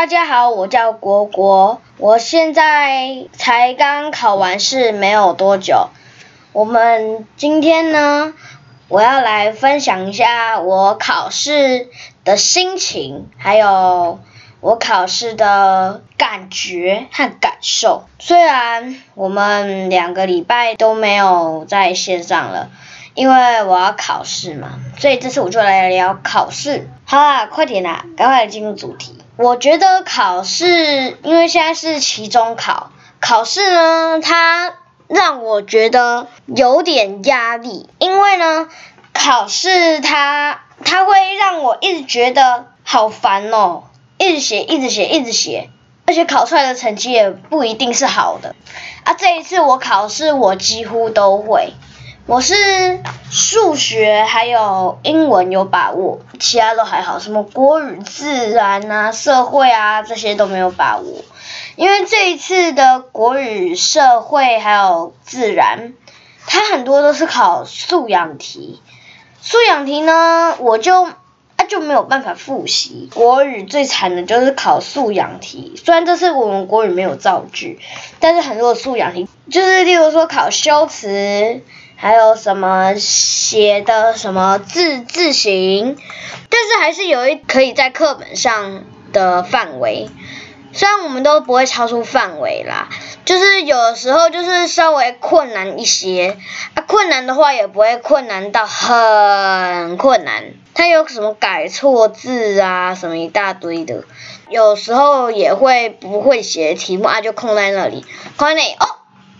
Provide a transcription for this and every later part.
大家好，我叫国国，我现在才刚考完试没有多久。我们今天呢，我要来分享一下我考试的心情，还有我考试的感觉和感受。虽然我们两个礼拜都没有在线上了。因为我要考试嘛，所以这次我就来聊考试。好啦，快点啦，赶快进入主题。我觉得考试，因为现在是期中考，考试呢，它让我觉得有点压力。因为呢，考试它它会让我一直觉得好烦哦，一直写，一直写，一直写，而且考出来的成绩也不一定是好的。啊，这一次我考试，我几乎都会。我是数学还有英文有把握，其他都还好，什么国语、自然啊、社会啊这些都没有把握。因为这一次的国语、社会还有自然，它很多都是考素养题。素养题呢，我就啊就没有办法复习。国语最惨的就是考素养题，虽然这次我们国语没有造句，但是很多素养题就是例如说考修辞。还有什么写的什么字字形，但是还是有一可以在课本上的范围，虽然我们都不会超出范围啦，就是有的时候就是稍微困难一些，啊困难的话也不会困难到很困难，它有什么改错字啊什么一大堆的，有时候也会不会写题目啊就空在那里，空在那里哦，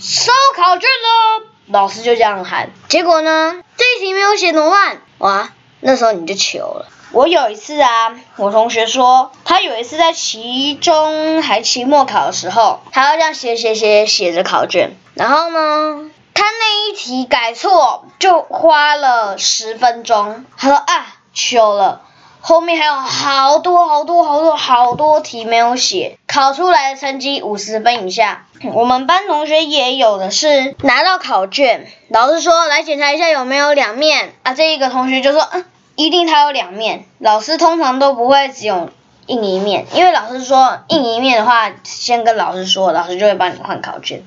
收考卷了。老师就这样喊，结果呢，这一题没有写怎么办？哇，那时候你就糗了。我有一次啊，我同学说，他有一次在期中还期末考的时候，他要这样写写写写着考卷，然后呢，他那一题改错，就花了十分钟。他说啊，糗了。后面还有好多好多好多题没有写，考出来的成绩五十分以下。我们班同学也有的是拿到考卷，老师说来检查一下有没有两面啊，这一个同学就说嗯，一定他有两面。老师通常都不会只有印一面，因为老师说印一面的话，先跟老师说，老师就会帮你换考卷。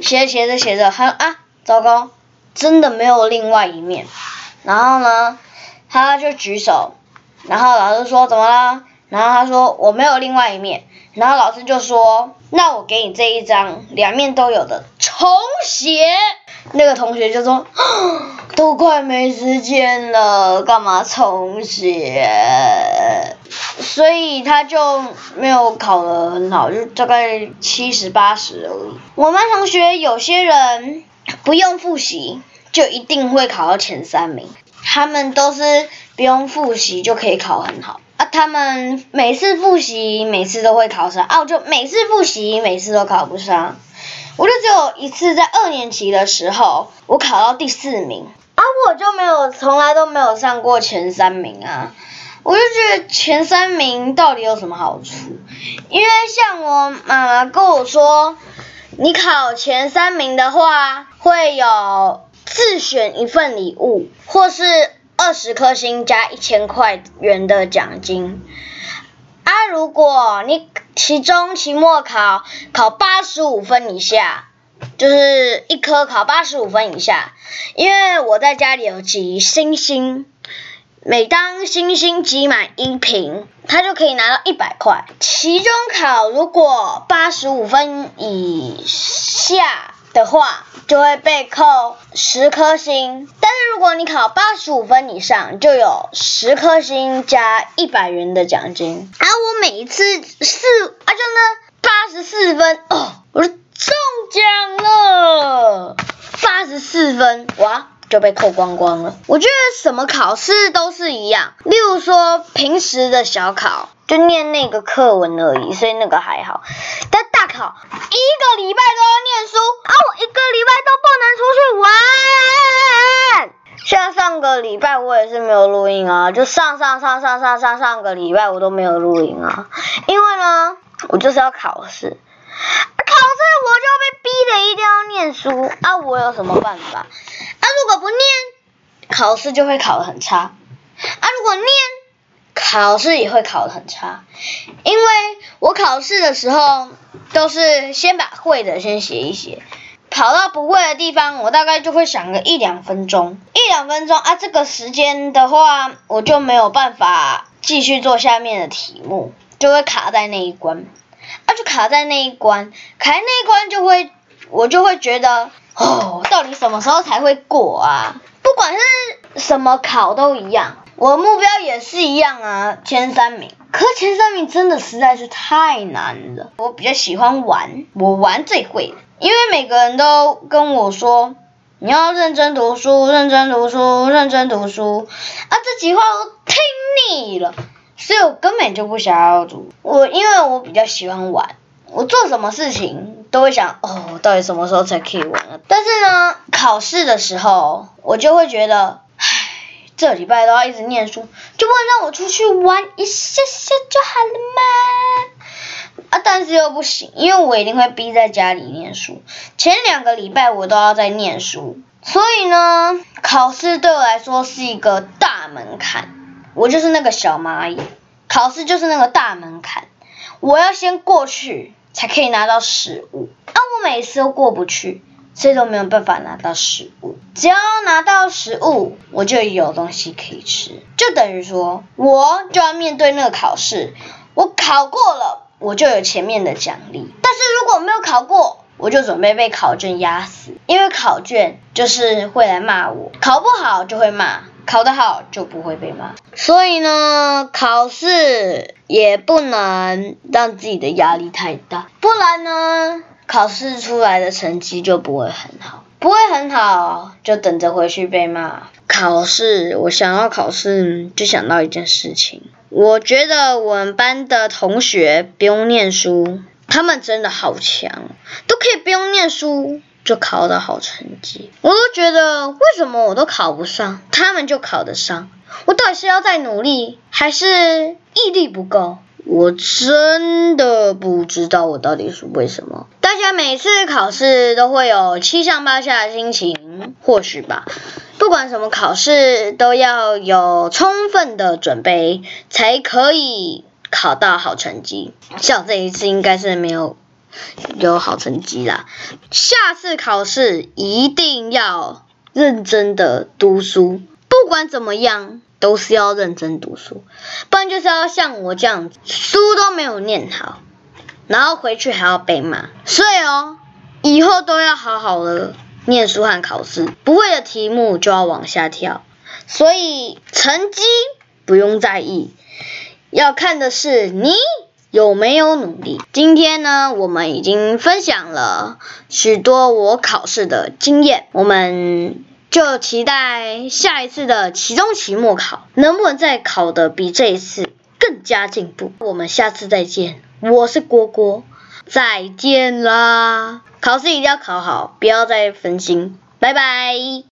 写着写着写着，他说啊，糟糕，真的没有另外一面。然后呢，他就举手。然后老师说怎么了？然后他说我没有另外一面。然后老师就说那我给你这一张两面都有的重写。那个同学就说都快没时间了，干嘛重写？所以他就没有考得很好，就大概七十八十而已。我们班同学有些人不用复习就一定会考到前三名，他们都是。不用复习就可以考很好啊！他们每次复习，每次都会考上啊！我就每次复习，每次都考不上。我就只有一次在二年级的时候，我考到第四名啊！我就没有，从来都没有上过前三名啊！我就觉得前三名到底有什么好处？因为像我妈妈跟我说，你考前三名的话，会有自选一份礼物，或是。二十颗星加一千块元的奖金啊！如果你期中、期末考考八十五分以下，就是一科考八十五分以下，因为我在家里有集星星，每当星星集满一瓶，它就可以拿到一百块。期中考如果八十五分以下。的话就会被扣十颗星，但是如果你考八十五分以上，就有十颗星加一百元的奖金。啊，我每一次四啊，就呢八十四分哦，我就中奖了，八十四分哇就被扣光光了。我觉得什么考试都是一样，例如说平时的小考就念那个课文而已，所以那个还好，但。考一个礼拜都要念书啊！我一个礼拜都不能出去玩。像上个礼拜我也是没有录音啊，就上上上上上上上个礼拜我都没有录音啊，因为呢，我就是要考试，考试我就被逼的一定要念书啊！我有什么办法？啊，如果不念，考试就会考得很差啊！如果念，考试也会考得很差，因为我考试的时候都是先把会的先写一写，跑到不会的地方，我大概就会想个一两分钟，一两分钟啊，这个时间的话，我就没有办法继续做下面的题目，就会卡在那一关，啊，就卡在那一关，卡在那一关就会，我就会觉得，哦，到底什么时候才会过啊？不管是什么考都一样。我目标也是一样啊，前三名。可前三名真的实在是太难了。我比较喜欢玩，我玩最会。因为每个人都跟我说，你要认真读书，认真读书，认真读书。啊，这几话我听腻了，所以我根本就不想要读。我因为我比较喜欢玩，我做什么事情都会想，哦，到底什么时候才可以玩啊？但是呢，考试的时候我就会觉得。这礼拜都要一直念书，就不能让我出去玩一下下就好了吗？啊，但是又不行，因为我一定会逼在家里念书。前两个礼拜我都要在念书，所以呢，考试对我来说是一个大门槛。我就是那个小蚂蚁，考试就是那个大门槛，我要先过去才可以拿到食物，啊，我每次都过不去。所以都没有办法拿到食物，只要拿到食物，我就有东西可以吃，就等于说，我就要面对那个考试。我考过了，我就有前面的奖励。但是如果没有考过，我就准备被考卷压死，因为考卷就是会来骂我，考不好就会骂，考得好就不会被骂。所以呢，考试也不能让自己的压力太大，不然呢，考试出来的成绩就不会很好，不会很好，就等着回去被骂。考试，我想要考试，就想到一件事情。我觉得我们班的同学不用念书，他们真的好强，都可以不用念书就考到好成绩。我都觉得为什么我都考不上，他们就考得上？我到底是要再努力，还是毅力不够？我真的不知道我到底是为什么。大家每次考试都会有七上八下的心情，或许吧。不管什么考试，都要有充分的准备，才可以考到好成绩。像这一次应该是没有有好成绩啦。下次考试一定要认真的读书，不管怎么样。都是要认真读书，不然就是要像我这样，书都没有念好，然后回去还要被骂。所以哦，以后都要好好的念书和考试，不会的题目就要往下跳。所以成绩不用在意，要看的是你有没有努力。今天呢，我们已经分享了许多我考试的经验，我们。就期待下一次的期中、期末考，能不能再考得比这一次更加进步？我们下次再见，我是郭郭，再见啦！考试一定要考好，不要再分心，拜拜。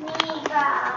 那个。